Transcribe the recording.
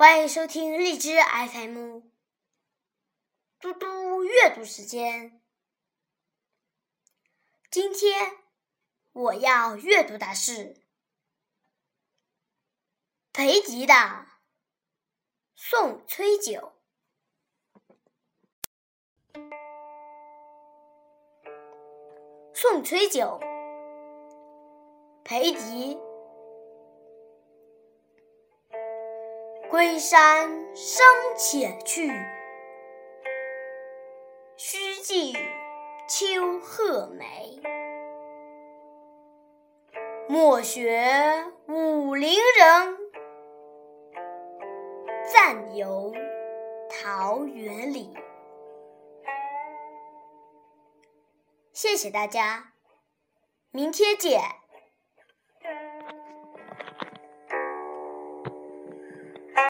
欢迎收听荔枝 FM，嘟嘟阅读时间。今天我要阅读的是裴迪的《送崔九》。送崔九，裴迪。归山深且去，须记秋鹤梅。莫学武陵人，暂游桃源里。谢谢大家，明天见。